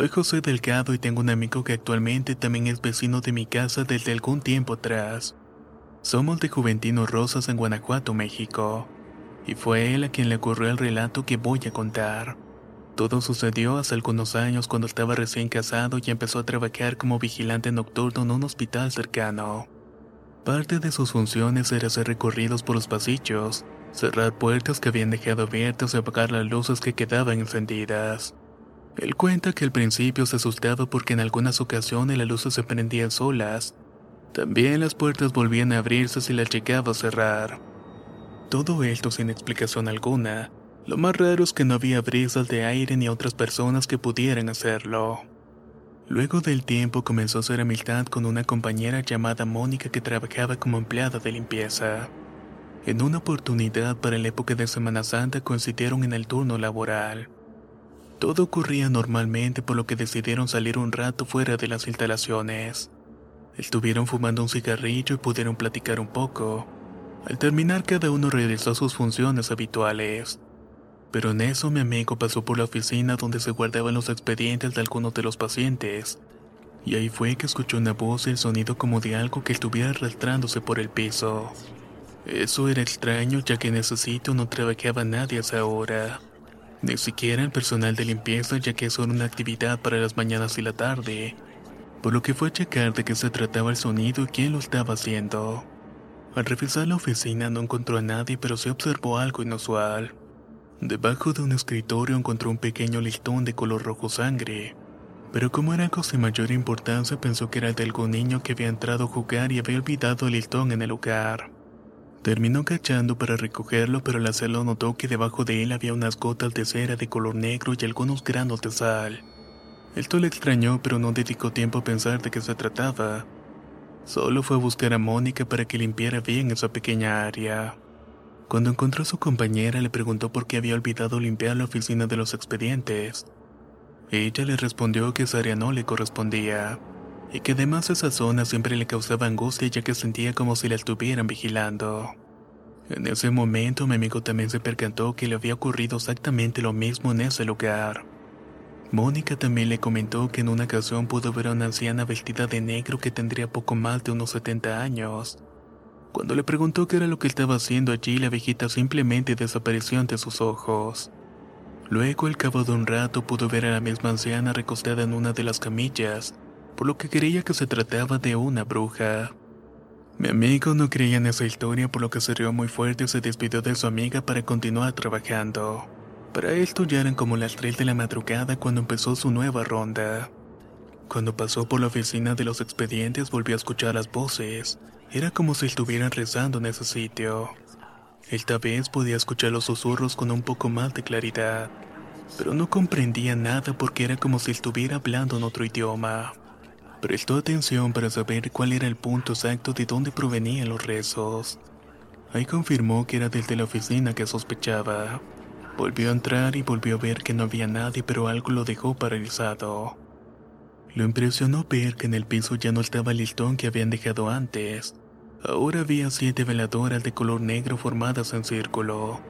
Soy José Delgado y tengo un amigo que actualmente también es vecino de mi casa desde algún tiempo atrás. Somos de Juventino Rosas en Guanajuato, México. Y fue él a quien le ocurrió el relato que voy a contar. Todo sucedió hace algunos años cuando estaba recién casado y empezó a trabajar como vigilante nocturno en un hospital cercano. Parte de sus funciones era hacer recorridos por los pasillos, cerrar puertas que habían dejado abiertas y apagar las luces que quedaban encendidas. Él cuenta que al principio se asustaba porque en algunas ocasiones las luces se prendían solas. También las puertas volvían a abrirse si las llegaba a cerrar. Todo esto sin explicación alguna. Lo más raro es que no había brisas de aire ni otras personas que pudieran hacerlo. Luego del tiempo comenzó a hacer amistad con una compañera llamada Mónica que trabajaba como empleada de limpieza. En una oportunidad para la época de Semana Santa coincidieron en el turno laboral. Todo ocurría normalmente por lo que decidieron salir un rato fuera de las instalaciones. Estuvieron fumando un cigarrillo y pudieron platicar un poco. Al terminar cada uno realizó sus funciones habituales. Pero en eso mi amigo pasó por la oficina donde se guardaban los expedientes de algunos de los pacientes. Y ahí fue que escuchó una voz y el sonido como de algo que estuviera arrastrándose por el piso. Eso era extraño ya que en ese sitio no trabajaba nadie a esa hora. Ni siquiera el personal de limpieza ya que es solo una actividad para las mañanas y la tarde. Por lo que fue a checar de qué se trataba el sonido y quién lo estaba haciendo. Al revisar la oficina no encontró a nadie pero se observó algo inusual. Debajo de un escritorio encontró un pequeño listón de color rojo sangre. Pero como era algo sin mayor importancia pensó que era de algún niño que había entrado a jugar y había olvidado el listón en el lugar. Terminó cachando para recogerlo, pero al hacerlo notó que debajo de él había unas gotas de cera de color negro y algunos granos de sal. Esto le extrañó, pero no dedicó tiempo a pensar de qué se trataba. Solo fue a buscar a Mónica para que limpiara bien esa pequeña área. Cuando encontró a su compañera, le preguntó por qué había olvidado limpiar la oficina de los expedientes. Ella le respondió que esa área no le correspondía y que además esa zona siempre le causaba angustia ya que sentía como si la estuvieran vigilando. En ese momento mi amigo también se percató que le había ocurrido exactamente lo mismo en ese lugar. Mónica también le comentó que en una ocasión pudo ver a una anciana vestida de negro que tendría poco más de unos 70 años. Cuando le preguntó qué era lo que estaba haciendo allí, la viejita simplemente desapareció ante sus ojos. Luego, al cabo de un rato, pudo ver a la misma anciana recostada en una de las camillas, por lo que creía que se trataba de una bruja. Mi amigo no creía en esa historia, por lo que se rió muy fuerte y se despidió de su amiga para continuar trabajando. Para esto ya como las 3 de la madrugada cuando empezó su nueva ronda. Cuando pasó por la oficina de los expedientes volvió a escuchar las voces. Era como si estuvieran rezando en ese sitio. Esta vez podía escuchar los susurros con un poco más de claridad. pero no comprendía nada porque era como si estuviera hablando en otro idioma. Prestó atención para saber cuál era el punto exacto de dónde provenían los rezos. Ahí confirmó que era desde la oficina que sospechaba. Volvió a entrar y volvió a ver que no había nadie, pero algo lo dejó paralizado. Lo impresionó ver que en el piso ya no estaba el listón que habían dejado antes. Ahora había siete veladoras de color negro formadas en círculo.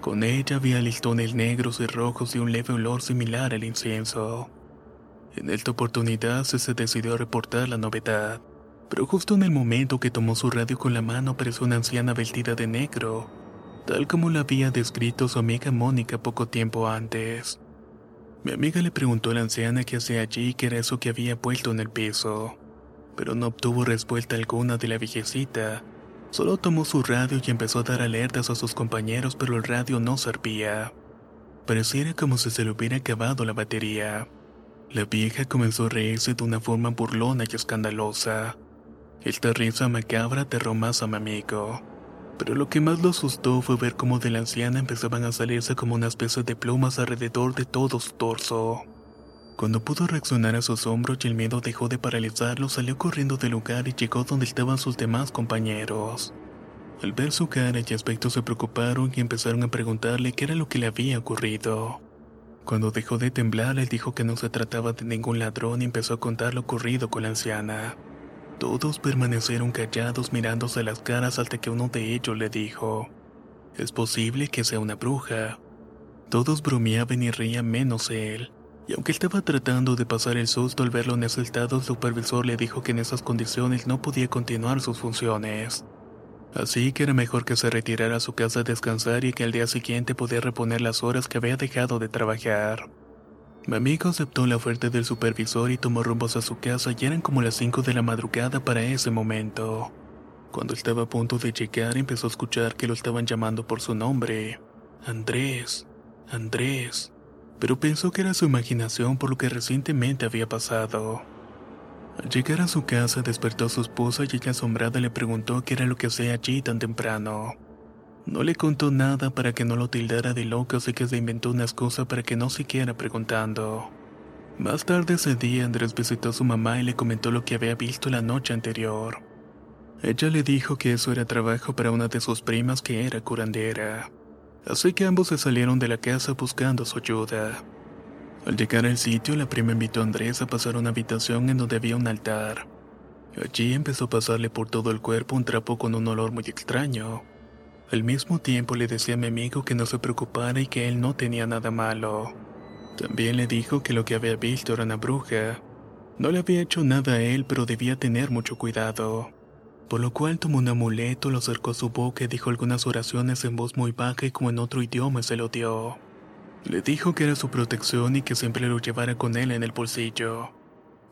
Con ella había listones negros y rojos y un leve olor similar al incienso. En esta oportunidad se decidió a reportar la novedad, pero justo en el momento que tomó su radio con la mano apareció una anciana vestida de negro, tal como la había descrito su amiga Mónica poco tiempo antes. Mi amiga le preguntó a la anciana qué hacía allí y qué era eso que había puesto en el piso, pero no obtuvo respuesta alguna de la viejecita. Solo tomó su radio y empezó a dar alertas a sus compañeros, pero el radio no servía. Pareciera como si se le hubiera acabado la batería. La vieja comenzó a reírse de una forma burlona y escandalosa. Esta risa macabra aterró más a mi amigo. Pero lo que más lo asustó fue ver cómo de la anciana empezaban a salirse como una especie de plumas alrededor de todo su torso. Cuando pudo reaccionar a su asombro y el miedo dejó de paralizarlo, salió corriendo del lugar y llegó donde estaban sus demás compañeros. Al ver su cara y aspecto se preocuparon y empezaron a preguntarle qué era lo que le había ocurrido. Cuando dejó de temblar, le dijo que no se trataba de ningún ladrón y empezó a contar lo ocurrido con la anciana. Todos permanecieron callados mirándose las caras hasta que uno de ellos le dijo, es posible que sea una bruja. Todos bromeaban y reían menos él, y aunque estaba tratando de pasar el susto al verlo en ese estado, el supervisor le dijo que en esas condiciones no podía continuar sus funciones. Así que era mejor que se retirara a su casa a descansar y que al día siguiente podía reponer las horas que había dejado de trabajar. Mi amigo aceptó la oferta del supervisor y tomó rumbos a su casa y eran como las 5 de la madrugada para ese momento. Cuando estaba a punto de llegar empezó a escuchar que lo estaban llamando por su nombre. Andrés, Andrés. Pero pensó que era su imaginación por lo que recientemente había pasado. Al llegar a su casa despertó a su esposa y ella asombrada le preguntó qué era lo que hacía allí tan temprano. No le contó nada para que no lo tildara de loco, así que se inventó unas cosas para que no siguiera preguntando. Más tarde ese día Andrés visitó a su mamá y le comentó lo que había visto la noche anterior. Ella le dijo que eso era trabajo para una de sus primas que era curandera. Así que ambos se salieron de la casa buscando su ayuda. Al llegar al sitio, la prima invitó a Andrés a pasar a una habitación en donde había un altar. Allí empezó a pasarle por todo el cuerpo un trapo con un olor muy extraño. Al mismo tiempo le decía a mi amigo que no se preocupara y que él no tenía nada malo. También le dijo que lo que había visto era una bruja. No le había hecho nada a él, pero debía tener mucho cuidado. Por lo cual tomó un amuleto, lo acercó a su boca y dijo algunas oraciones en voz muy baja y como en otro idioma se lo dio. Le dijo que era su protección y que siempre lo llevara con él en el bolsillo.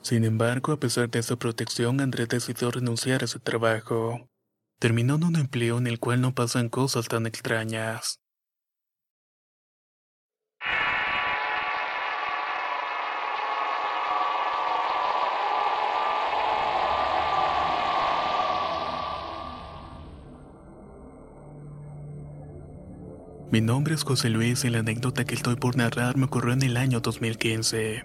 Sin embargo, a pesar de esa protección, Andrés decidió renunciar a su trabajo. Terminó en un empleo en el cual no pasan cosas tan extrañas. Mi nombre es José Luis y la anécdota que estoy por narrar me ocurrió en el año 2015.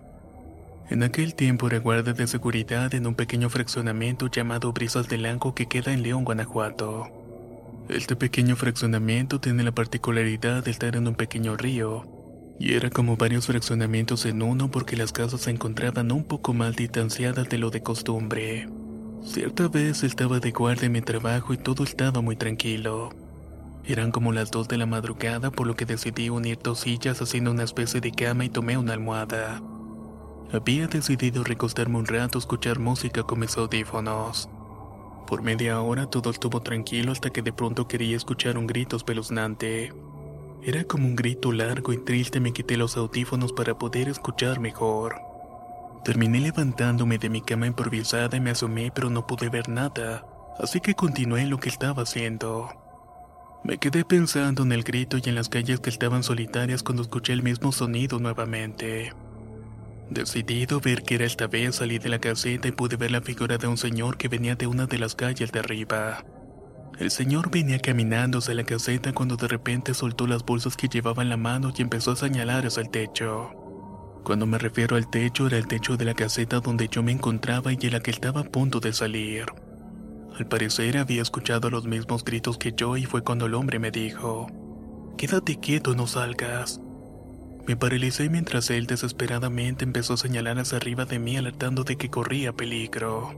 En aquel tiempo era guardia de seguridad en un pequeño fraccionamiento llamado Brisas del Lanco que queda en León, Guanajuato. Este pequeño fraccionamiento tiene la particularidad de estar en un pequeño río, y era como varios fraccionamientos en uno porque las casas se encontraban un poco más distanciadas de lo de costumbre. Cierta vez estaba de guardia en mi trabajo y todo estaba muy tranquilo. Eran como las dos de la madrugada, por lo que decidí unir dos sillas haciendo una especie de cama y tomé una almohada. Había decidido recostarme un rato escuchar música con mis audífonos. Por media hora todo estuvo tranquilo hasta que de pronto quería escuchar un grito espeluznante. Era como un grito largo y triste, me quité los audífonos para poder escuchar mejor. Terminé levantándome de mi cama improvisada y me asomé pero no pude ver nada, así que continué lo que estaba haciendo. Me quedé pensando en el grito y en las calles que estaban solitarias cuando escuché el mismo sonido nuevamente. Decidido ver que era esta vez, salí de la caseta y pude ver la figura de un señor que venía de una de las calles de arriba. El señor venía caminando hacia la caseta cuando de repente soltó las bolsas que llevaba en la mano y empezó a señalar hacia el techo. Cuando me refiero al techo era el techo de la caseta donde yo me encontraba y en la que estaba a punto de salir. Al parecer había escuchado los mismos gritos que yo y fue cuando el hombre me dijo, Quédate quieto, no salgas. Me paralicé mientras él desesperadamente empezó a señalar hacia arriba de mí alertando de que corría peligro.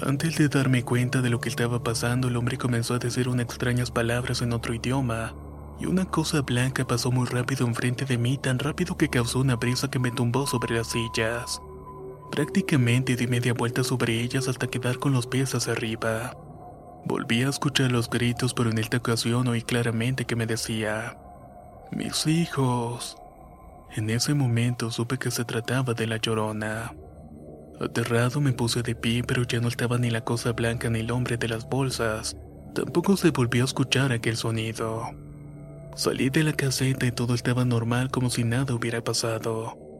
Antes de darme cuenta de lo que estaba pasando, el hombre comenzó a decir unas extrañas palabras en otro idioma, y una cosa blanca pasó muy rápido enfrente de mí, tan rápido que causó una brisa que me tumbó sobre las sillas. Prácticamente di media vuelta sobre ellas hasta quedar con los pies hacia arriba. Volví a escuchar los gritos, pero en esta ocasión oí claramente que me decía, Mis hijos. En ese momento supe que se trataba de la llorona. Aterrado me puse de pie, pero ya no estaba ni la cosa blanca ni el hombre de las bolsas. Tampoco se volvió a escuchar aquel sonido. Salí de la caseta y todo estaba normal como si nada hubiera pasado.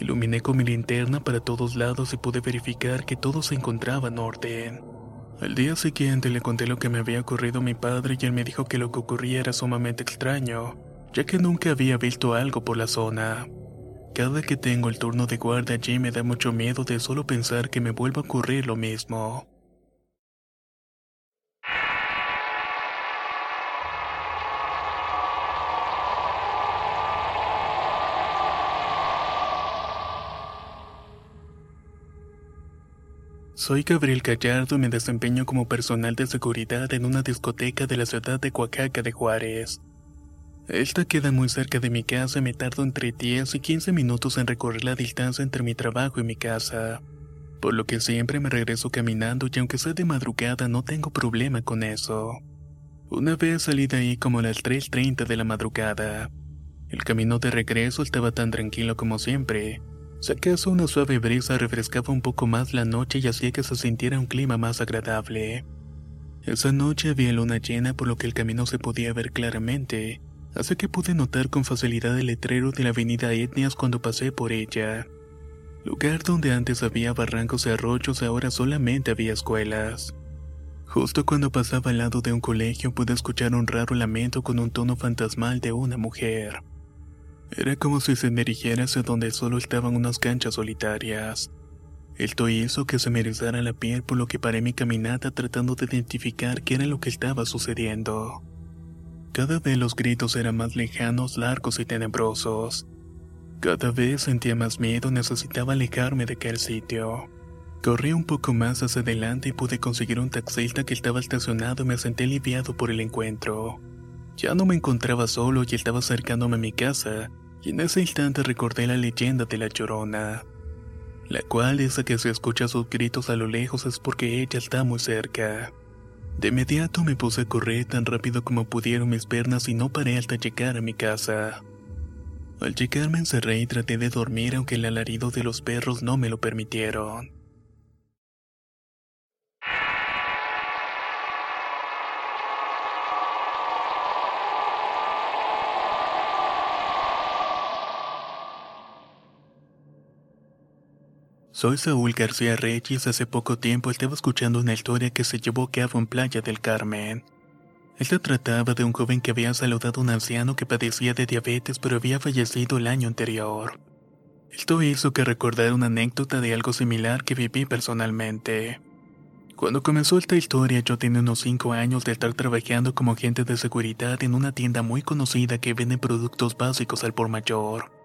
Iluminé con mi linterna para todos lados y pude verificar que todo se encontraba en orden. Al día siguiente le conté lo que me había ocurrido a mi padre y él me dijo que lo que ocurría era sumamente extraño, ya que nunca había visto algo por la zona. Cada que tengo el turno de guardia allí me da mucho miedo de solo pensar que me vuelva a ocurrir lo mismo. Soy Gabriel Gallardo y me desempeño como personal de seguridad en una discoteca de la ciudad de Oaxaca de Juárez. Esta queda muy cerca de mi casa y me tardo entre 10 y 15 minutos en recorrer la distancia entre mi trabajo y mi casa. Por lo que siempre me regreso caminando y aunque sea de madrugada no tengo problema con eso. Una vez salí de ahí como a las 3.30 de la madrugada. El camino de regreso estaba tan tranquilo como siempre. Si acaso una suave brisa refrescaba un poco más la noche y hacía que se sintiera un clima más agradable. Esa noche había luna llena por lo que el camino se podía ver claramente así que pude notar con facilidad el letrero de la avenida Etnias cuando pasé por ella. Lugar donde antes había barrancos y arroyos, ahora solamente había escuelas. Justo cuando pasaba al lado de un colegio pude escuchar un raro lamento con un tono fantasmal de una mujer. Era como si se dirigiera hacia donde solo estaban unas canchas solitarias. Esto hizo que se me erizara la piel por lo que paré mi caminata tratando de identificar qué era lo que estaba sucediendo. Cada vez los gritos eran más lejanos, largos y tenebrosos. Cada vez sentía más miedo, necesitaba alejarme de aquel sitio. Corrí un poco más hacia adelante y pude conseguir un taxista que estaba estacionado y me senté aliviado por el encuentro. Ya no me encontraba solo y estaba acercándome a mi casa, y en ese instante recordé la leyenda de la llorona, la cual dice que si escucha sus gritos a lo lejos es porque ella está muy cerca. De inmediato me puse a correr tan rápido como pudieron mis piernas y no paré hasta llegar a mi casa. Al llegar me encerré y traté de dormir aunque el alarido de los perros no me lo permitieron. Soy Saúl García Reyes. Hace poco tiempo estaba escuchando una historia que se llevó a cabo en Playa del Carmen. Esta trataba de un joven que había saludado a un anciano que padecía de diabetes pero había fallecido el año anterior. Esto hizo que recordara una anécdota de algo similar que viví personalmente. Cuando comenzó esta historia yo tenía unos 5 años de estar trabajando como agente de seguridad en una tienda muy conocida que vende productos básicos al por mayor.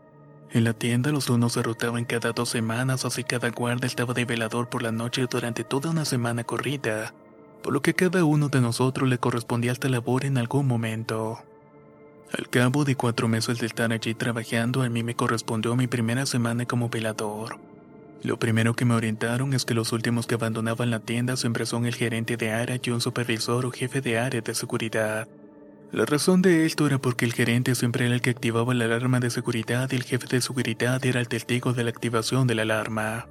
En la tienda los unos se rotaban cada dos semanas, así cada guardia estaba de velador por la noche durante toda una semana corrida, por lo que cada uno de nosotros le correspondía esta labor en algún momento. Al cabo de cuatro meses de estar allí trabajando, a mí me correspondió mi primera semana como velador. Lo primero que me orientaron es que los últimos que abandonaban la tienda siempre son el gerente de área y un supervisor o jefe de área de seguridad. La razón de esto era porque el gerente siempre era el que activaba la alarma de seguridad y el jefe de seguridad era el testigo de la activación de la alarma.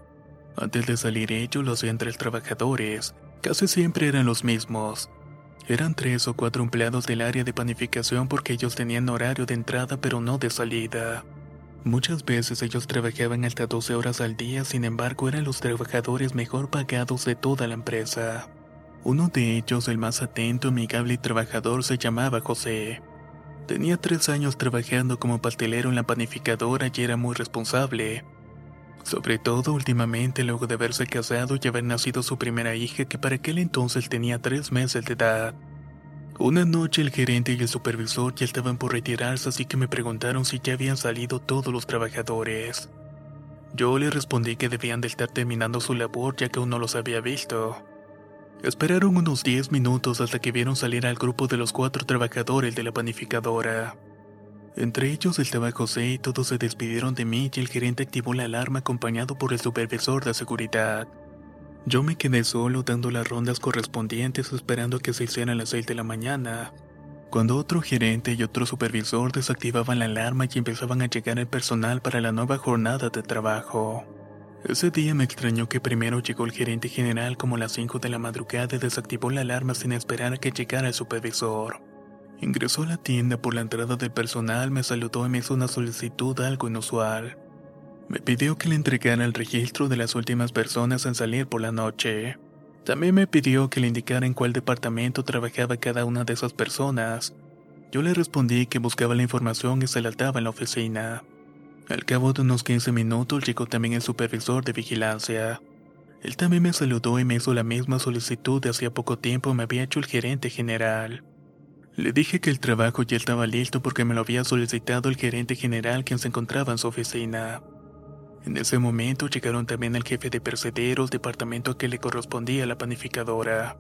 Antes de salir ellos lo hacían tres trabajadores, casi siempre eran los mismos. Eran tres o cuatro empleados del área de panificación porque ellos tenían horario de entrada pero no de salida. Muchas veces ellos trabajaban hasta 12 horas al día, sin embargo eran los trabajadores mejor pagados de toda la empresa. Uno de ellos, el más atento, amigable y trabajador, se llamaba José. Tenía tres años trabajando como pastelero en la panificadora y era muy responsable. Sobre todo últimamente luego de haberse casado y haber nacido su primera hija que para aquel entonces tenía tres meses de edad. Una noche el gerente y el supervisor ya estaban por retirarse así que me preguntaron si ya habían salido todos los trabajadores. Yo les respondí que debían de estar terminando su labor ya que aún no los había visto. Esperaron unos 10 minutos hasta que vieron salir al grupo de los cuatro trabajadores de la panificadora. Entre ellos estaba José y todos se despidieron de mí y el gerente activó la alarma acompañado por el supervisor de seguridad. Yo me quedé solo dando las rondas correspondientes esperando que se hicieran las 6 de la mañana, cuando otro gerente y otro supervisor desactivaban la alarma y empezaban a llegar el personal para la nueva jornada de trabajo. Ese día me extrañó que primero llegó el gerente general como a las 5 de la madrugada y desactivó la alarma sin esperar a que llegara el supervisor. Ingresó a la tienda por la entrada del personal, me saludó y me hizo una solicitud algo inusual. Me pidió que le entregara el registro de las últimas personas en salir por la noche. También me pidió que le indicara en cuál departamento trabajaba cada una de esas personas. Yo le respondí que buscaba la información y se la daba en la oficina. Al cabo de unos 15 minutos llegó también el supervisor de vigilancia. Él también me saludó y me hizo la misma solicitud de hacía poco tiempo me había hecho el gerente general. Le dije que el trabajo ya estaba listo porque me lo había solicitado el gerente general quien se encontraba en su oficina. En ese momento llegaron también el jefe de percederos, departamento que le correspondía a la panificadora,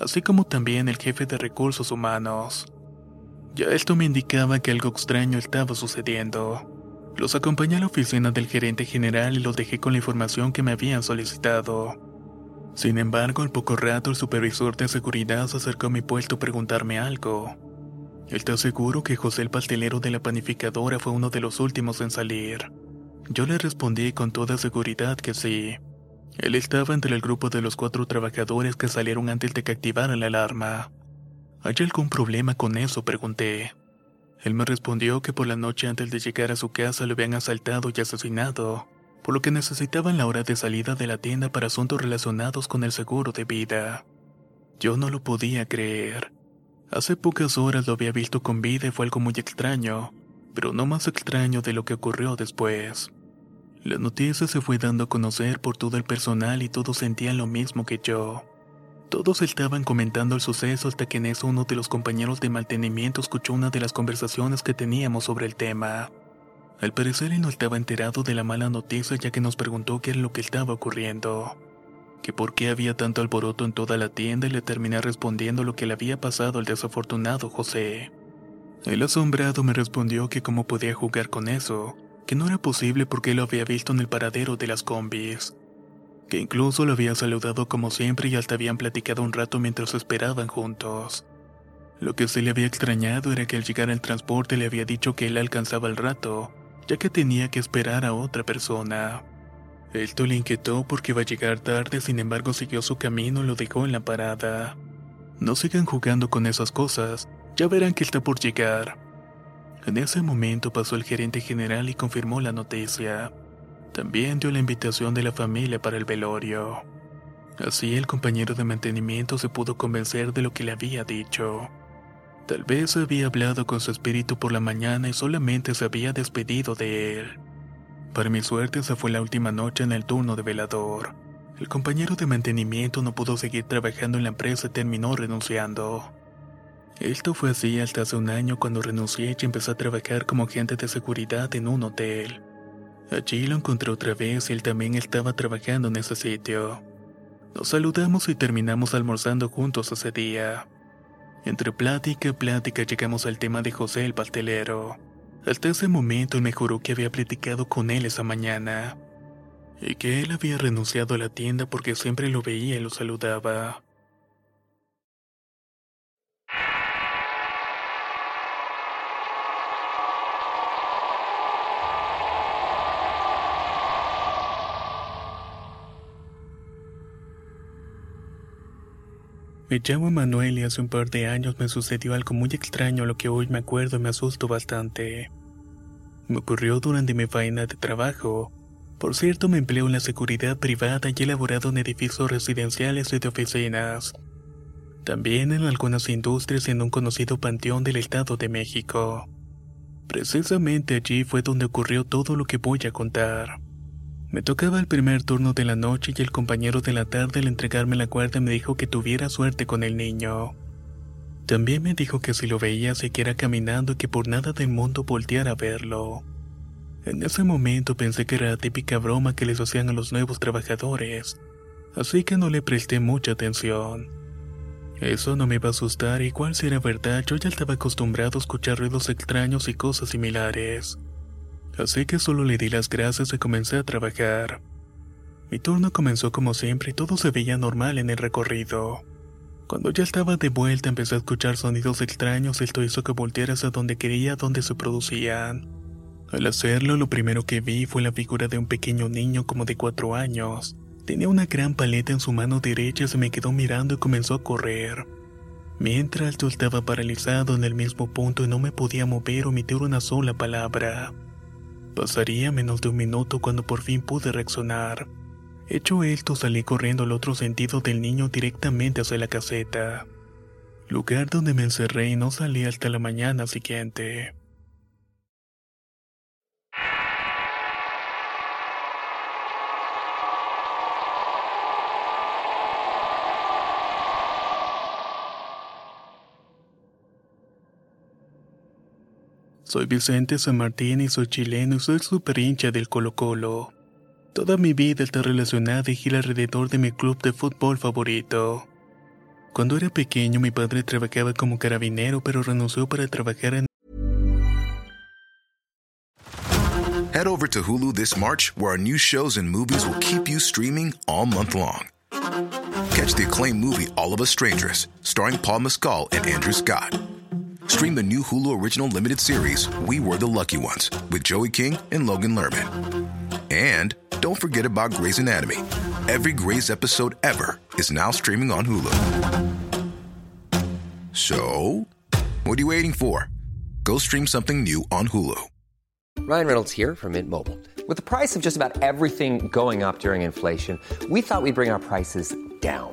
así como también el jefe de recursos humanos. Ya esto me indicaba que algo extraño estaba sucediendo. Los acompañé a la oficina del gerente general y los dejé con la información que me habían solicitado. Sin embargo, al poco rato el supervisor de seguridad se acercó a mi puesto a preguntarme algo. ¿Está seguro que José el pastelero de la panificadora fue uno de los últimos en salir? Yo le respondí con toda seguridad que sí. Él estaba entre el grupo de los cuatro trabajadores que salieron antes de que activaran la alarma. ¿Hay algún problema con eso? pregunté. Él me respondió que por la noche antes de llegar a su casa lo habían asaltado y asesinado, por lo que necesitaban la hora de salida de la tienda para asuntos relacionados con el seguro de vida. Yo no lo podía creer. Hace pocas horas lo había visto con vida y fue algo muy extraño, pero no más extraño de lo que ocurrió después. La noticia se fue dando a conocer por todo el personal y todos sentían lo mismo que yo. Todos estaban comentando el suceso hasta que en eso uno de los compañeros de mantenimiento escuchó una de las conversaciones que teníamos sobre el tema. Al parecer él no estaba enterado de la mala noticia ya que nos preguntó qué era lo que estaba ocurriendo. Que por qué había tanto alboroto en toda la tienda y le terminé respondiendo lo que le había pasado al desafortunado José. El asombrado me respondió que cómo podía jugar con eso, que no era posible porque lo había visto en el paradero de las combis que incluso lo había saludado como siempre y hasta habían platicado un rato mientras esperaban juntos. Lo que se le había extrañado era que al llegar al transporte le había dicho que él alcanzaba el rato, ya que tenía que esperar a otra persona. Esto le inquietó porque iba a llegar tarde, sin embargo siguió su camino y lo dejó en la parada. No sigan jugando con esas cosas, ya verán que está por llegar. En ese momento pasó el gerente general y confirmó la noticia. También dio la invitación de la familia para el velorio. Así el compañero de mantenimiento se pudo convencer de lo que le había dicho. Tal vez había hablado con su espíritu por la mañana y solamente se había despedido de él. Para mi suerte esa fue la última noche en el turno de velador. El compañero de mantenimiento no pudo seguir trabajando en la empresa y terminó renunciando. Esto fue así hasta hace un año cuando renuncié y empecé a trabajar como agente de seguridad en un hotel. Allí lo encontré otra vez y él también estaba trabajando en ese sitio. Nos saludamos y terminamos almorzando juntos ese día. Entre plática y plática llegamos al tema de José el pastelero. Hasta ese momento me juró que había platicado con él esa mañana. Y que él había renunciado a la tienda porque siempre lo veía y lo saludaba. Me llamo Manuel y hace un par de años me sucedió algo muy extraño, lo que hoy me acuerdo y me asusto bastante. Me ocurrió durante mi faena de trabajo. Por cierto, me empleo en la seguridad privada y he elaborado en edificios residenciales y de oficinas. También en algunas industrias en un conocido panteón del Estado de México. Precisamente allí fue donde ocurrió todo lo que voy a contar. Me tocaba el primer turno de la noche y el compañero de la tarde al entregarme la cuerda me dijo que tuviera suerte con el niño. También me dijo que si lo veía siguiera caminando y que por nada del mundo volteara a verlo. En ese momento pensé que era la típica broma que les hacían a los nuevos trabajadores, así que no le presté mucha atención. Eso no me iba a asustar, igual si era verdad, yo ya estaba acostumbrado a escuchar ruidos extraños y cosas similares. Así que solo le di las gracias y comencé a trabajar. Mi turno comenzó como siempre y todo se veía normal en el recorrido. Cuando ya estaba de vuelta empecé a escuchar sonidos extraños esto hizo que volteara hacia donde quería donde se producían. Al hacerlo, lo primero que vi fue la figura de un pequeño niño como de cuatro años. Tenía una gran paleta en su mano derecha, se me quedó mirando y comenzó a correr. Mientras yo estaba paralizado en el mismo punto y no me podía mover o emitir una sola palabra. Pasaría menos de un minuto cuando por fin pude reaccionar. Hecho esto, salí corriendo al otro sentido del niño directamente hacia la caseta, lugar donde me encerré y no salí hasta la mañana siguiente. Soy Vicente San Martín y soy chileno y soy super hincha del Colo Colo. Toda mi vida está relacionada y gira alrededor de mi club de fútbol favorito. Cuando era pequeño mi padre trabajaba como carabinero pero renunció para trabajar en Head over to Hulu this March, where our new shows and movies will keep you streaming all month long. Catch the acclaimed movie All of Us Strangers, starring Paul Mescal and Andrew Scott. Stream the new Hulu original limited series We Were the Lucky Ones with Joey King and Logan Lerman. And don't forget about Grey's Anatomy. Every Grey's episode ever is now streaming on Hulu. So, what are you waiting for? Go stream something new on Hulu. Ryan Reynolds here from Mint Mobile. With the price of just about everything going up during inflation, we thought we'd bring our prices down.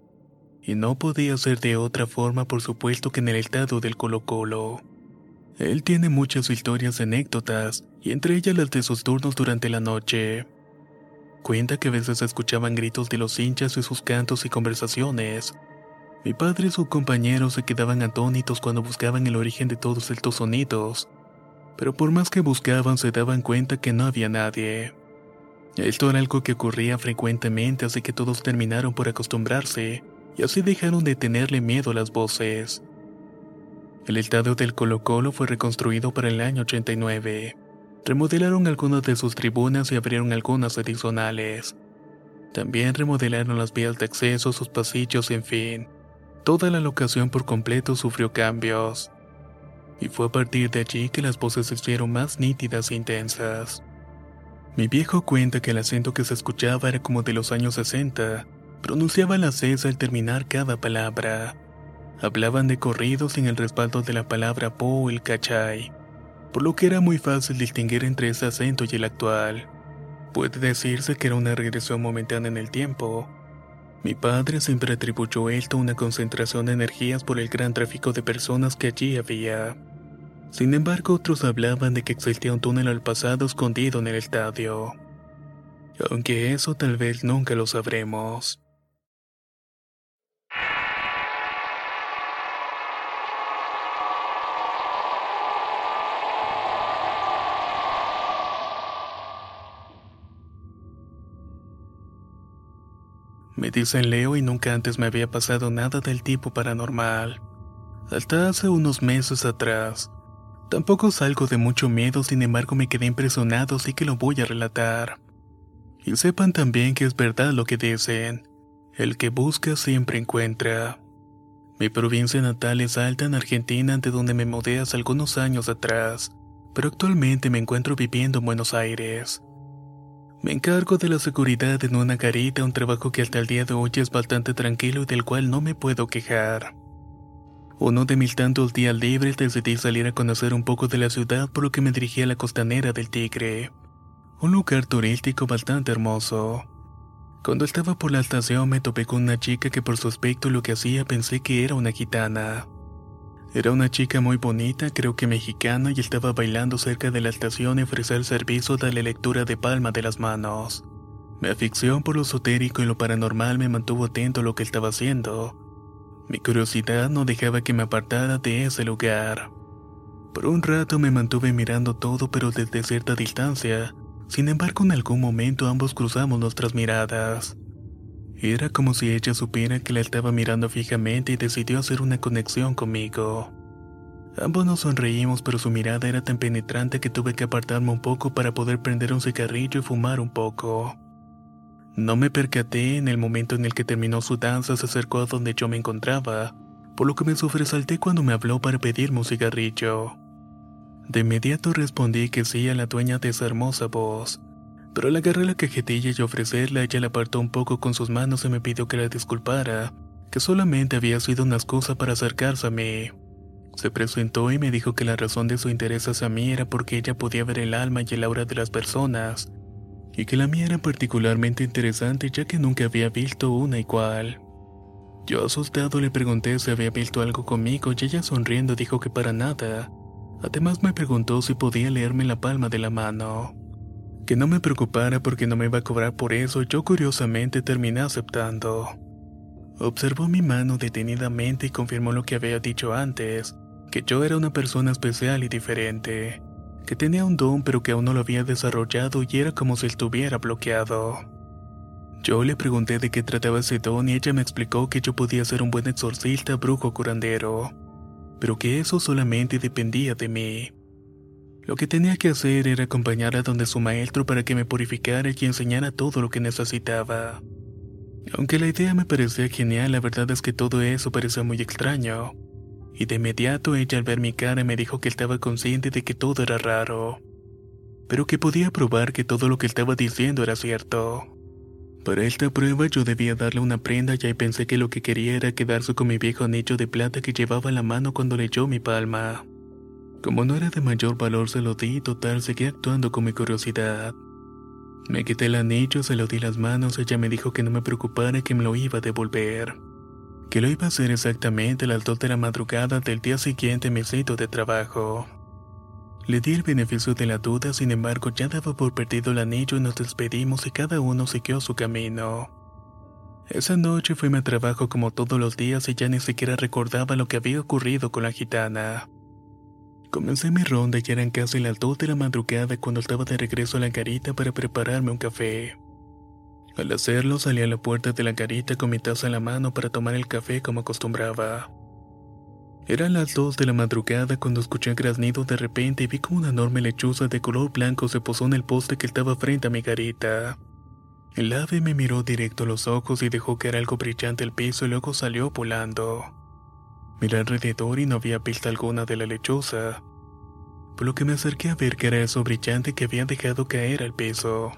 Y no podía ser de otra forma por supuesto que en el estado del Colo Colo. Él tiene muchas historias y anécdotas, y entre ellas las de sus turnos durante la noche. Cuenta que a veces escuchaban gritos de los hinchas y sus cantos y conversaciones. Mi padre y sus compañeros se quedaban atónitos cuando buscaban el origen de todos estos sonidos, pero por más que buscaban se daban cuenta que no había nadie. Esto era algo que ocurría frecuentemente, así que todos terminaron por acostumbrarse, y así dejaron de tenerle miedo a las voces. El estadio del Colo Colo fue reconstruido para el año 89. Remodelaron algunas de sus tribunas y abrieron algunas adicionales. También remodelaron las vías de acceso, sus pasillos, en fin. Toda la locación por completo sufrió cambios. Y fue a partir de allí que las voces se hicieron más nítidas e intensas. Mi viejo cuenta que el acento que se escuchaba era como de los años 60. Pronunciaba la cesa al terminar cada palabra. Hablaban de corridos sin el respaldo de la palabra po el cachay, por lo que era muy fácil distinguir entre ese acento y el actual. Puede decirse que era una regresión momentánea en el tiempo. Mi padre siempre atribuyó esto a una concentración de energías por el gran tráfico de personas que allí había. Sin embargo, otros hablaban de que existía un túnel al pasado escondido en el estadio. Aunque eso tal vez nunca lo sabremos. Me dicen Leo y nunca antes me había pasado nada del tipo paranormal. Hasta hace unos meses atrás. Tampoco salgo de mucho miedo, sin embargo me quedé impresionado, así que lo voy a relatar. Y sepan también que es verdad lo que dicen. El que busca siempre encuentra. Mi provincia natal es Alta en Argentina, ante donde me mudé hace algunos años atrás, pero actualmente me encuentro viviendo en Buenos Aires. Me encargo de la seguridad en una garita, un trabajo que hasta el día de hoy es bastante tranquilo y del cual no me puedo quejar. Uno de mis tantos días libres decidí salir a conocer un poco de la ciudad por lo que me dirigí a la costanera del Tigre, un lugar turístico bastante hermoso. Cuando estaba por la estación me topé con una chica que por su aspecto lo que hacía pensé que era una gitana. Era una chica muy bonita, creo que mexicana, y estaba bailando cerca de la estación y ofrecía el servicio de la lectura de palma de las manos. Mi afición por lo esotérico y lo paranormal me mantuvo atento a lo que estaba haciendo. Mi curiosidad no dejaba que me apartara de ese lugar. Por un rato me mantuve mirando todo pero desde cierta distancia, sin embargo, en algún momento ambos cruzamos nuestras miradas. Era como si ella supiera que la estaba mirando fijamente y decidió hacer una conexión conmigo. Ambos nos sonreímos, pero su mirada era tan penetrante que tuve que apartarme un poco para poder prender un cigarrillo y fumar un poco. No me percaté en el momento en el que terminó su danza, se acercó a donde yo me encontraba, por lo que me sobresalté cuando me habló para pedirme un cigarrillo. De inmediato respondí que sí a la dueña de esa hermosa voz. Pero al agarrar la cajetilla y ofrecerla, ella la apartó un poco con sus manos y me pidió que la disculpara, que solamente había sido una excusa para acercarse a mí. Se presentó y me dijo que la razón de su interés hacia mí era porque ella podía ver el alma y el aura de las personas, y que la mía era particularmente interesante ya que nunca había visto una igual. Yo asustado le pregunté si había visto algo conmigo y ella sonriendo dijo que para nada, Además me preguntó si podía leerme la palma de la mano. Que no me preocupara porque no me iba a cobrar por eso, yo curiosamente terminé aceptando. Observó mi mano detenidamente y confirmó lo que había dicho antes, que yo era una persona especial y diferente, que tenía un don pero que aún no lo había desarrollado y era como si estuviera bloqueado. Yo le pregunté de qué trataba ese don y ella me explicó que yo podía ser un buen exorcista, brujo, curandero pero que eso solamente dependía de mí. Lo que tenía que hacer era acompañar a donde su maestro para que me purificara y enseñara todo lo que necesitaba. Aunque la idea me parecía genial, la verdad es que todo eso parecía muy extraño. Y de inmediato ella al ver mi cara me dijo que estaba consciente de que todo era raro, pero que podía probar que todo lo que estaba diciendo era cierto. Para esta prueba yo debía darle una prenda y pensé que lo que quería era quedarse con mi viejo anillo de plata que llevaba en la mano cuando leyó mi palma. Como no era de mayor valor se lo di y total seguí actuando con mi curiosidad. Me quité el anillo, se lo di las manos, ella me dijo que no me preocupara que me lo iba a devolver. Que lo iba a hacer exactamente a las de la madrugada del día siguiente en mi sitio de trabajo. Le di el beneficio de la duda, sin embargo ya daba por perdido el anillo y nos despedimos y cada uno siguió su camino. Esa noche fui a trabajo como todos los días y ya ni siquiera recordaba lo que había ocurrido con la gitana. Comencé mi ronda y eran casi las dos de la madrugada cuando estaba de regreso a la garita para prepararme un café. Al hacerlo salí a la puerta de la garita con mi taza en la mano para tomar el café como acostumbraba. Eran las dos de la madrugada cuando escuché graznido de repente y vi como una enorme lechuza de color blanco se posó en el poste que estaba frente a mi garita. El ave me miró directo a los ojos y dejó caer algo brillante al piso y luego salió volando. Miré alrededor y no había pista alguna de la lechuza, por lo que me acerqué a ver que era eso brillante que había dejado caer al piso.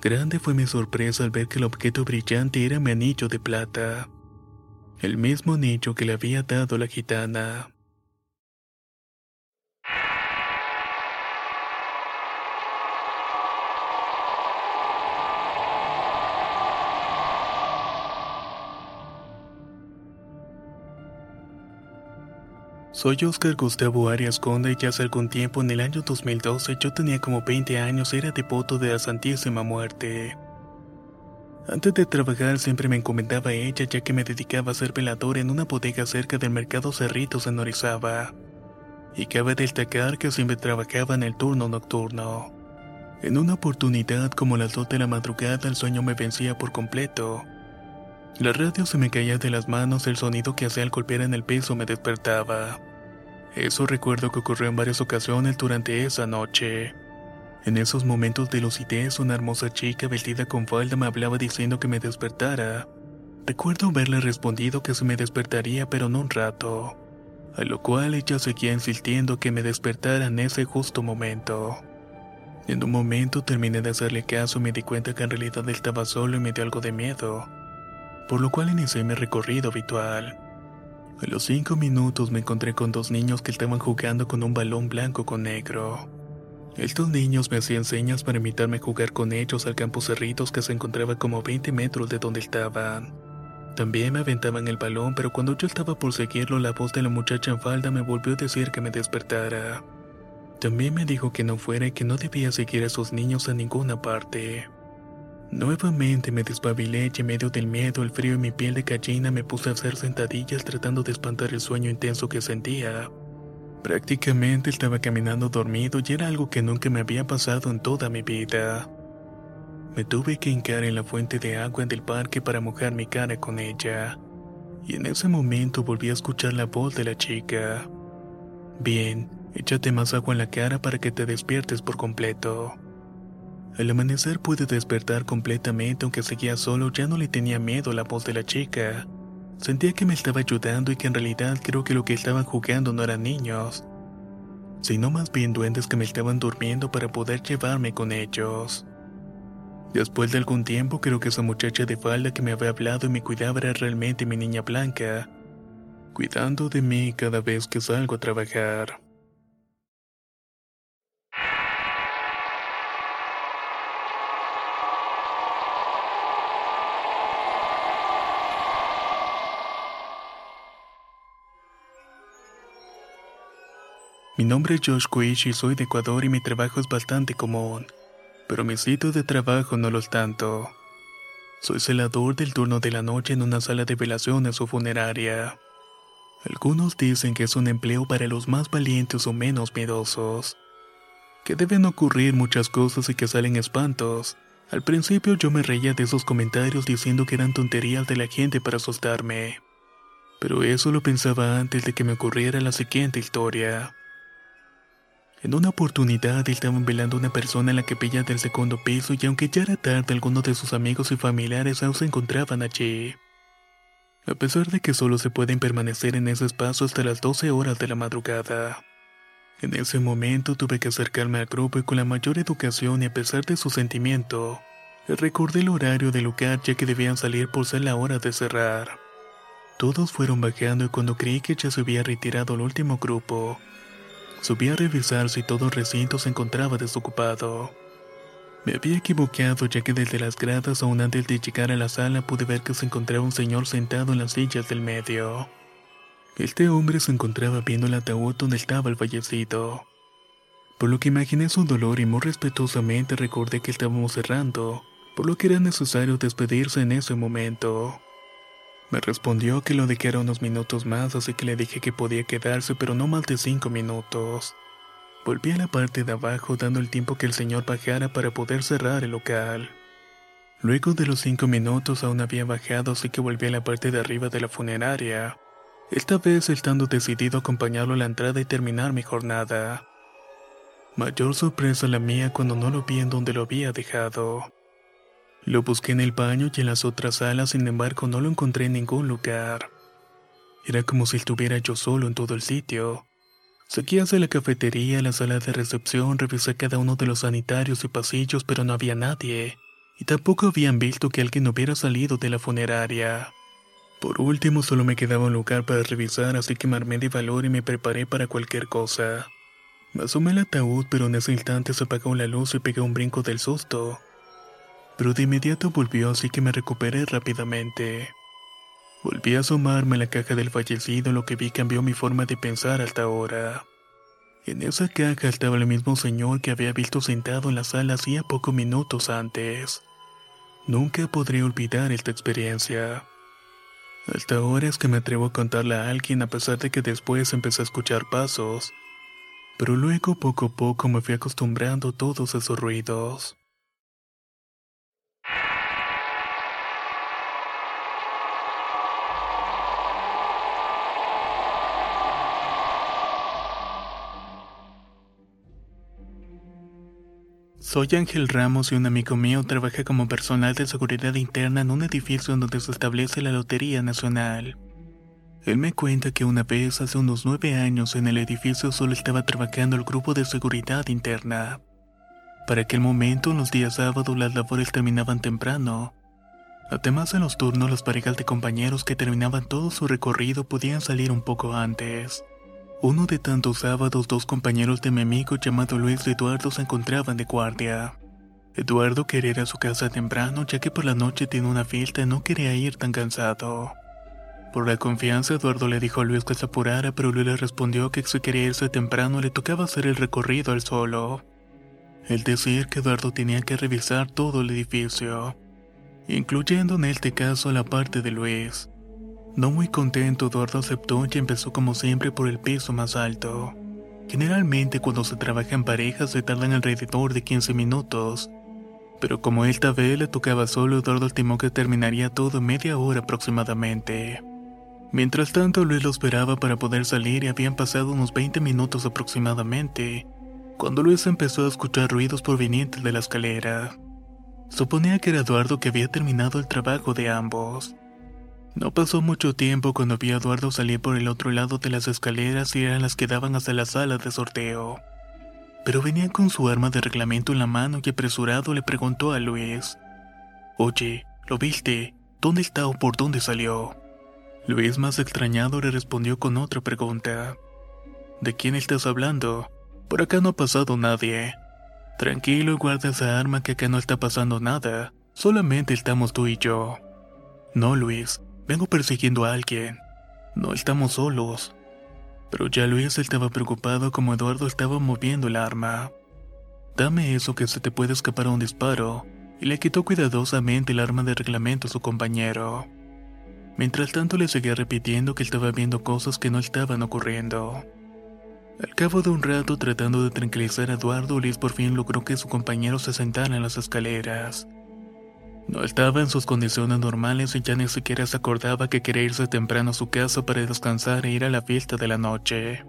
Grande fue mi sorpresa al ver que el objeto brillante era mi anillo de plata el mismo nicho que le había dado la gitana. Soy Oscar Gustavo Arias Conde y ya hace algún tiempo, en el año 2012, yo tenía como 20 años, era devoto de la Santísima Muerte. Antes de trabajar siempre me encomendaba a ella ya que me dedicaba a ser velador en una bodega cerca del mercado Cerritos en Orizaba. Y cabe destacar que siempre trabajaba en el turno nocturno. En una oportunidad como las dos de la madrugada el sueño me vencía por completo. La radio se me caía de las manos, el sonido que hacía al golpear en el piso me despertaba. Eso recuerdo que ocurrió en varias ocasiones durante esa noche. En esos momentos de lucidez, una hermosa chica vestida con falda me hablaba diciendo que me despertara, Recuerdo haberle respondido que se me despertaría pero no un rato, a lo cual ella seguía insistiendo que me despertara en ese justo momento. En un momento terminé de hacerle caso y me di cuenta que en realidad él estaba solo y me dio algo de miedo, por lo cual inicié mi recorrido habitual. A los cinco minutos me encontré con dos niños que estaban jugando con un balón blanco con negro. Estos niños me hacían señas para invitarme a jugar con ellos al campo Cerritos que se encontraba como 20 metros de donde estaban. También me aventaban el balón, pero cuando yo estaba por seguirlo, la voz de la muchacha en falda me volvió a decir que me despertara. También me dijo que no fuera y que no debía seguir a esos niños a ninguna parte. Nuevamente me despabilé y en medio del miedo, el frío y mi piel de gallina me puse a hacer sentadillas tratando de espantar el sueño intenso que sentía. Prácticamente estaba caminando dormido y era algo que nunca me había pasado en toda mi vida. Me tuve que hincar en la fuente de agua del parque para mojar mi cara con ella. Y en ese momento volví a escuchar la voz de la chica. Bien, échate más agua en la cara para que te despiertes por completo. Al amanecer pude despertar completamente aunque seguía solo, ya no le tenía miedo a la voz de la chica. Sentía que me estaba ayudando y que en realidad creo que lo que estaban jugando no eran niños, sino más bien duendes que me estaban durmiendo para poder llevarme con ellos. Después de algún tiempo creo que esa muchacha de falda que me había hablado y me cuidaba era realmente mi niña blanca, cuidando de mí cada vez que salgo a trabajar. Mi nombre es Josh Quish y soy de Ecuador y mi trabajo es bastante común, pero mi sitio de trabajo no lo es tanto. Soy celador del turno de la noche en una sala de velaciones o funeraria. Algunos dicen que es un empleo para los más valientes o menos miedosos, que deben ocurrir muchas cosas y que salen espantos. Al principio yo me reía de esos comentarios diciendo que eran tonterías de la gente para asustarme, pero eso lo pensaba antes de que me ocurriera la siguiente historia. En una oportunidad estaban velando a una persona en la capilla del segundo piso y aunque ya era tarde algunos de sus amigos y familiares aún se encontraban allí. A pesar de que solo se pueden permanecer en ese espacio hasta las 12 horas de la madrugada. En ese momento tuve que acercarme al grupo y con la mayor educación y a pesar de su sentimiento, recordé el horario del lugar ya que debían salir por ser la hora de cerrar. Todos fueron bajando y cuando creí que ya se había retirado el último grupo, Subí a revisar si todo el recinto se encontraba desocupado. Me había equivocado ya que desde las gradas aún antes de llegar a la sala pude ver que se encontraba un señor sentado en las sillas del medio. Este hombre se encontraba viendo el ataúd donde estaba el fallecido. Por lo que imaginé su dolor y muy respetuosamente recordé que estábamos cerrando, por lo que era necesario despedirse en ese momento. Me respondió que lo dejara unos minutos más, así que le dije que podía quedarse, pero no más de cinco minutos. Volví a la parte de abajo dando el tiempo que el señor bajara para poder cerrar el local. Luego de los cinco minutos aún había bajado, así que volví a la parte de arriba de la funeraria. Esta vez estando decidido a acompañarlo a la entrada y terminar mi jornada. Mayor sorpresa la mía cuando no lo vi en donde lo había dejado. Lo busqué en el baño y en las otras salas, sin embargo no lo encontré en ningún lugar. Era como si estuviera yo solo en todo el sitio. Seguí hacia la cafetería, la sala de recepción, revisé cada uno de los sanitarios y pasillos, pero no había nadie. Y tampoco habían visto que alguien hubiera salido de la funeraria. Por último, solo me quedaba un lugar para revisar, así que me armé de valor y me preparé para cualquier cosa. Me asomé al ataúd, pero en ese instante se apagó la luz y pegué un brinco del susto pero de inmediato volvió así que me recuperé rápidamente. Volví a asomarme a la caja del fallecido, lo que vi cambió mi forma de pensar hasta ahora. En esa caja estaba el mismo señor que había visto sentado en la sala hacía pocos minutos antes. Nunca podré olvidar esta experiencia. Hasta ahora es que me atrevo a contarla a alguien a pesar de que después empecé a escuchar pasos. Pero luego poco a poco me fui acostumbrando a todos esos ruidos. Soy Ángel Ramos y un amigo mío trabaja como personal de seguridad interna en un edificio donde se establece la Lotería Nacional. Él me cuenta que una vez hace unos nueve años en el edificio solo estaba trabajando el grupo de seguridad interna. Para aquel momento, en los días sábados, las labores terminaban temprano. Además, en los turnos, las parejas de compañeros que terminaban todo su recorrido podían salir un poco antes. Uno de tantos sábados, dos compañeros de mi amigo llamado Luis y Eduardo se encontraban de guardia. Eduardo quería ir a su casa temprano ya que por la noche tiene una fiesta y no quería ir tan cansado. Por la confianza, Eduardo le dijo a Luis que se apurara, pero Luis le respondió que si quería irse temprano le tocaba hacer el recorrido al solo. El decir que Eduardo tenía que revisar todo el edificio, incluyendo en este caso la parte de Luis. No muy contento, Eduardo aceptó y empezó como siempre por el piso más alto. Generalmente cuando se trabaja en parejas se tardan alrededor de 15 minutos, pero como esta vez le tocaba solo, Eduardo estimó que terminaría todo en media hora aproximadamente. Mientras tanto, Luis lo esperaba para poder salir y habían pasado unos 20 minutos aproximadamente, cuando Luis empezó a escuchar ruidos provenientes de la escalera. Suponía que era Eduardo que había terminado el trabajo de ambos. No pasó mucho tiempo cuando vi a Eduardo salir por el otro lado de las escaleras y eran las que daban hasta la sala de sorteo. Pero venía con su arma de reglamento en la mano y apresurado le preguntó a Luis: Oye, ¿lo viste? ¿Dónde está o por dónde salió? Luis, más extrañado, le respondió con otra pregunta: ¿De quién estás hablando? Por acá no ha pasado nadie. Tranquilo guarda esa arma que acá no está pasando nada. Solamente estamos tú y yo. No, Luis, vengo persiguiendo a alguien. No estamos solos. Pero ya Luis estaba preocupado como Eduardo estaba moviendo el arma. Dame eso que se te puede escapar a un disparo, y le quitó cuidadosamente el arma de reglamento a su compañero. Mientras tanto le seguía repitiendo que estaba viendo cosas que no estaban ocurriendo. Al cabo de un rato tratando de tranquilizar a Eduardo, Liz por fin logró que su compañero se sentara en las escaleras. No estaba en sus condiciones normales y ya ni siquiera se acordaba que quería irse temprano a su casa para descansar e ir a la fiesta de la noche.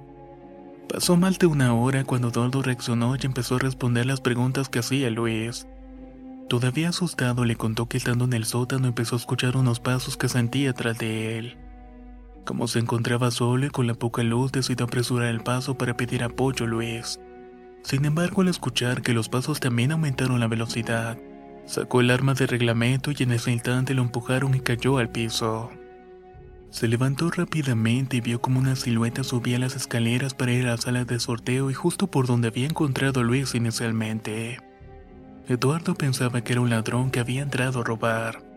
Pasó más de una hora cuando Eduardo reaccionó y empezó a responder las preguntas que hacía Luis. Todavía asustado le contó que estando en el sótano empezó a escuchar unos pasos que sentía tras de él. Como se encontraba solo y con la poca luz, decidió apresurar el paso para pedir apoyo a Luis. Sin embargo, al escuchar que los pasos también aumentaron la velocidad, sacó el arma de reglamento y en ese instante lo empujaron y cayó al piso. Se levantó rápidamente y vio como una silueta subía las escaleras para ir a la sala de sorteo y justo por donde había encontrado a Luis inicialmente. Eduardo pensaba que era un ladrón que había entrado a robar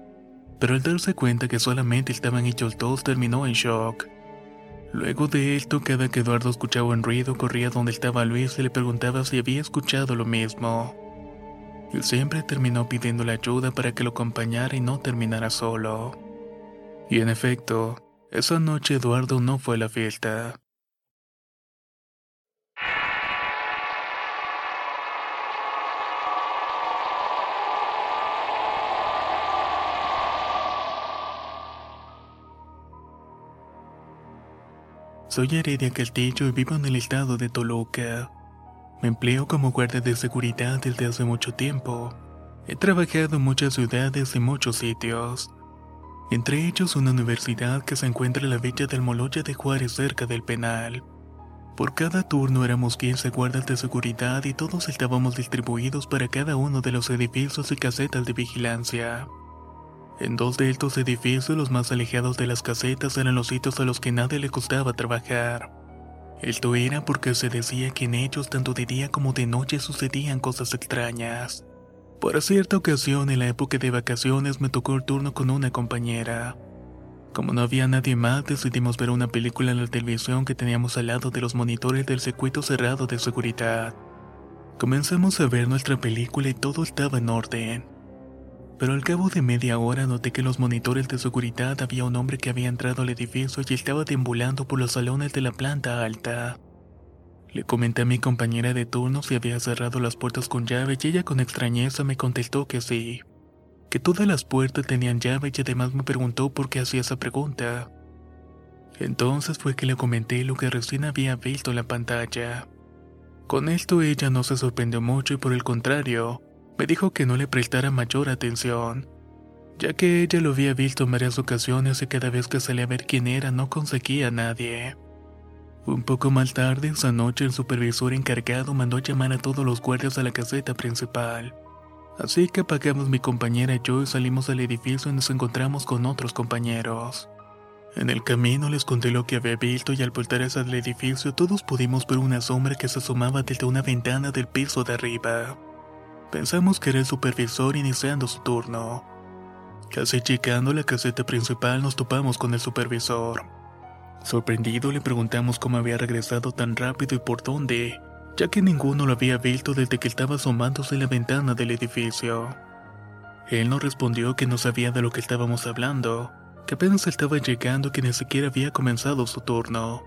pero al darse cuenta que solamente estaban hechos dos terminó en shock. Luego de esto, cada que Eduardo escuchaba un ruido, corría donde estaba Luis y le preguntaba si había escuchado lo mismo. Siempre terminó pidiéndole ayuda para que lo acompañara y no terminara solo. Y en efecto, esa noche Eduardo no fue a la fiesta. Soy Heredia Castillo y vivo en el estado de Toluca. Me empleo como guardia de seguridad desde hace mucho tiempo. He trabajado en muchas ciudades y muchos sitios. Entre ellos una universidad que se encuentra en la villa del Moloya de Juárez cerca del penal. Por cada turno éramos 15 guardas de seguridad y todos estábamos distribuidos para cada uno de los edificios y casetas de vigilancia. En dos de estos edificios, los más alejados de las casetas eran los sitios a los que nadie le costaba trabajar. Esto era porque se decía que en ellos tanto de día como de noche sucedían cosas extrañas. Por cierta ocasión, en la época de vacaciones, me tocó el turno con una compañera. Como no había nadie más, decidimos ver una película en la televisión que teníamos al lado de los monitores del circuito cerrado de seguridad. Comenzamos a ver nuestra película y todo estaba en orden pero al cabo de media hora noté que en los monitores de seguridad había un hombre que había entrado al edificio y estaba deambulando por los salones de la planta alta. Le comenté a mi compañera de turno si había cerrado las puertas con llave y ella con extrañeza me contestó que sí, que todas las puertas tenían llave y además me preguntó por qué hacía esa pregunta. Entonces fue que le comenté lo que recién había visto en la pantalla. Con esto ella no se sorprendió mucho y por el contrario, me dijo que no le prestara mayor atención, ya que ella lo había visto en varias ocasiones y cada vez que salía a ver quién era no conseguía a nadie. Un poco más tarde, esa noche, el supervisor encargado mandó llamar a todos los guardias a la caseta principal. Así que apagamos mi compañera y yo y salimos al edificio y nos encontramos con otros compañeros. En el camino les conté lo que había visto y al voltar hacia el edificio todos pudimos ver una sombra que se asomaba desde una ventana del piso de arriba. Pensamos que era el supervisor iniciando su turno. Casi llegando la caseta principal nos topamos con el supervisor. Sorprendido le preguntamos cómo había regresado tan rápido y por dónde, ya que ninguno lo había visto desde que estaba asomándose en la ventana del edificio. Él nos respondió que no sabía de lo que estábamos hablando, que apenas estaba llegando y que ni siquiera había comenzado su turno.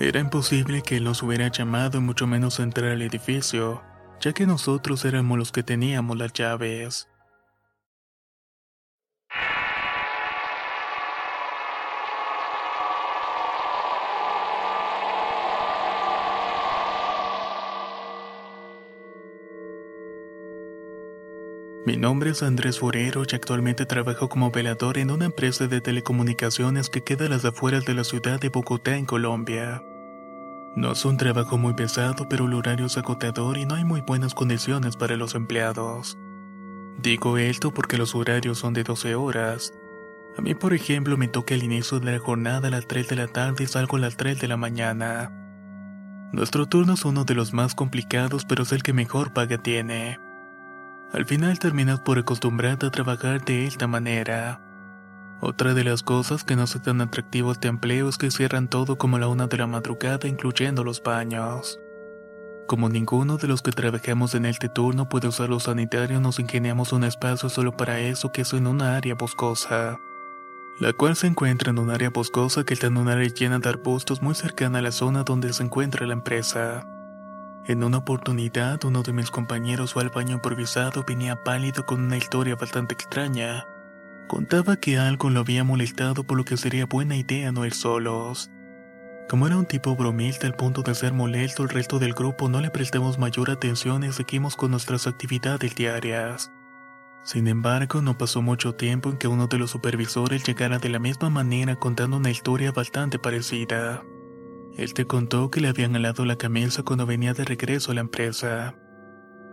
Era imposible que él nos hubiera llamado y mucho menos entrar al edificio, ya que nosotros éramos los que teníamos las llaves. Mi nombre es Andrés Forero y actualmente trabajo como velador en una empresa de telecomunicaciones que queda a las afueras de la ciudad de Bogotá, en Colombia. No es un trabajo muy pesado, pero el horario es agotador y no hay muy buenas condiciones para los empleados. Digo esto porque los horarios son de 12 horas. A mí, por ejemplo, me toca el inicio de la jornada a las 3 de la tarde y salgo a las 3 de la mañana. Nuestro turno es uno de los más complicados, pero es el que mejor paga tiene. Al final terminas por acostumbrarte a trabajar de esta manera. Otra de las cosas que no hace tan atractivo este empleo es que cierran todo como a la una de la madrugada, incluyendo los baños. Como ninguno de los que trabajamos en este turno puede usar los sanitarios, nos ingeniamos un espacio solo para eso que es en una área boscosa, la cual se encuentra en un área boscosa que está en un área llena de arbustos muy cercana a la zona donde se encuentra la empresa. En una oportunidad, uno de mis compañeros fue al baño improvisado, venía pálido con una historia bastante extraña. Contaba que algo lo había molestado por lo que sería buena idea no ir solos. Como era un tipo bromista al punto de ser molesto, el resto del grupo no le prestamos mayor atención y seguimos con nuestras actividades diarias. Sin embargo, no pasó mucho tiempo en que uno de los supervisores llegara de la misma manera contando una historia bastante parecida. Él te contó que le habían alado la camisa cuando venía de regreso a la empresa,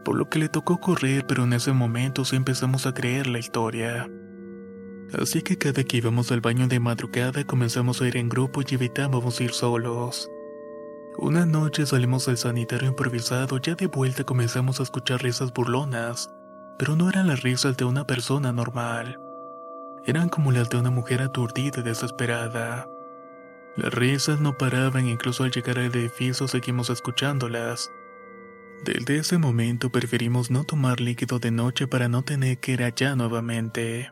por lo que le tocó correr, pero en ese momento sí empezamos a creer la historia. Así que cada que íbamos al baño de madrugada comenzamos a ir en grupo y evitábamos ir solos. Una noche salimos del sanitario improvisado, ya de vuelta comenzamos a escuchar risas burlonas, pero no eran las risas de una persona normal. Eran como las de una mujer aturdida y desesperada. Las risas no paraban incluso al llegar al edificio seguimos escuchándolas. Desde ese momento preferimos no tomar líquido de noche para no tener que ir allá nuevamente.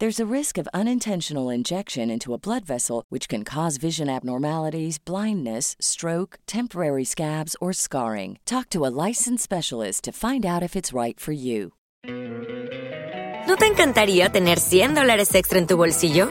There's a risk of unintentional injection into a blood vessel, which can cause vision abnormalities, blindness, stroke, temporary scabs, or scarring. Talk to a licensed specialist to find out if it's right for you. ¿No te encantaría tener 100 dólares extra en tu bolsillo?